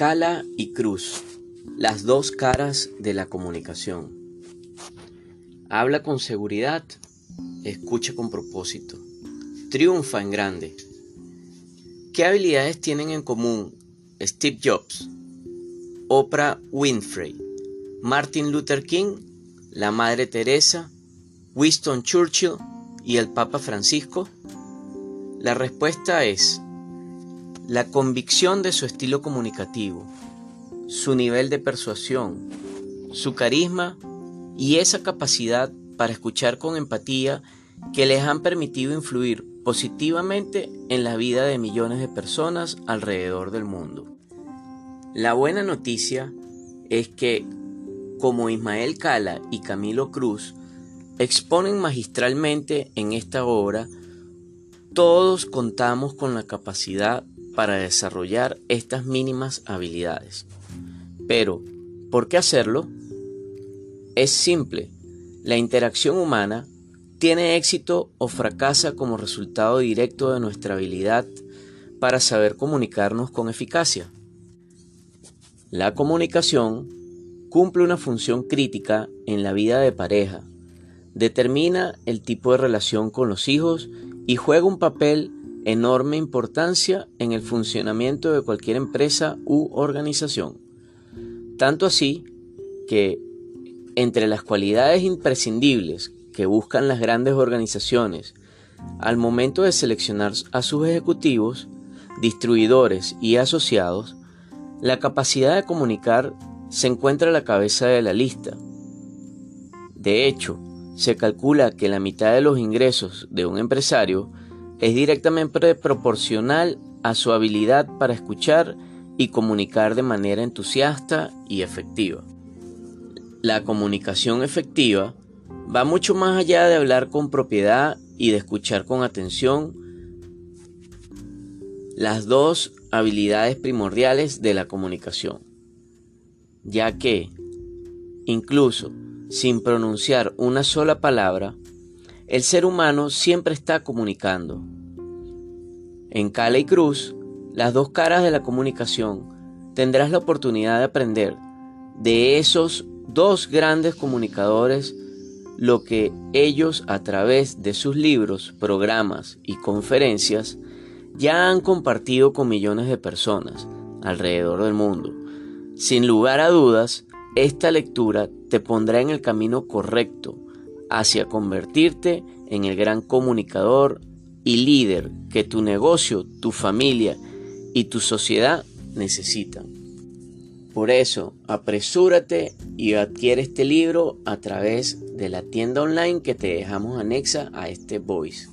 Cala y Cruz, las dos caras de la comunicación. Habla con seguridad, escucha con propósito, triunfa en grande. ¿Qué habilidades tienen en común Steve Jobs, Oprah Winfrey, Martin Luther King, la Madre Teresa, Winston Churchill y el Papa Francisco? La respuesta es la convicción de su estilo comunicativo, su nivel de persuasión, su carisma y esa capacidad para escuchar con empatía que les han permitido influir positivamente en la vida de millones de personas alrededor del mundo. La buena noticia es que, como Ismael Cala y Camilo Cruz exponen magistralmente en esta obra, todos contamos con la capacidad para desarrollar estas mínimas habilidades. Pero, ¿por qué hacerlo? Es simple. La interacción humana tiene éxito o fracasa como resultado directo de nuestra habilidad para saber comunicarnos con eficacia. La comunicación cumple una función crítica en la vida de pareja, determina el tipo de relación con los hijos y juega un papel enorme importancia en el funcionamiento de cualquier empresa u organización. Tanto así que entre las cualidades imprescindibles que buscan las grandes organizaciones al momento de seleccionar a sus ejecutivos, distribuidores y asociados, la capacidad de comunicar se encuentra a la cabeza de la lista. De hecho, se calcula que la mitad de los ingresos de un empresario es directamente proporcional a su habilidad para escuchar y comunicar de manera entusiasta y efectiva. La comunicación efectiva va mucho más allá de hablar con propiedad y de escuchar con atención las dos habilidades primordiales de la comunicación, ya que, incluso sin pronunciar una sola palabra, el ser humano siempre está comunicando. En Cala y Cruz, las dos caras de la comunicación, tendrás la oportunidad de aprender de esos dos grandes comunicadores lo que ellos a través de sus libros, programas y conferencias ya han compartido con millones de personas alrededor del mundo. Sin lugar a dudas, esta lectura te pondrá en el camino correcto hacia convertirte en el gran comunicador y líder que tu negocio, tu familia y tu sociedad necesitan. Por eso, apresúrate y adquiere este libro a través de la tienda online que te dejamos anexa a este voice.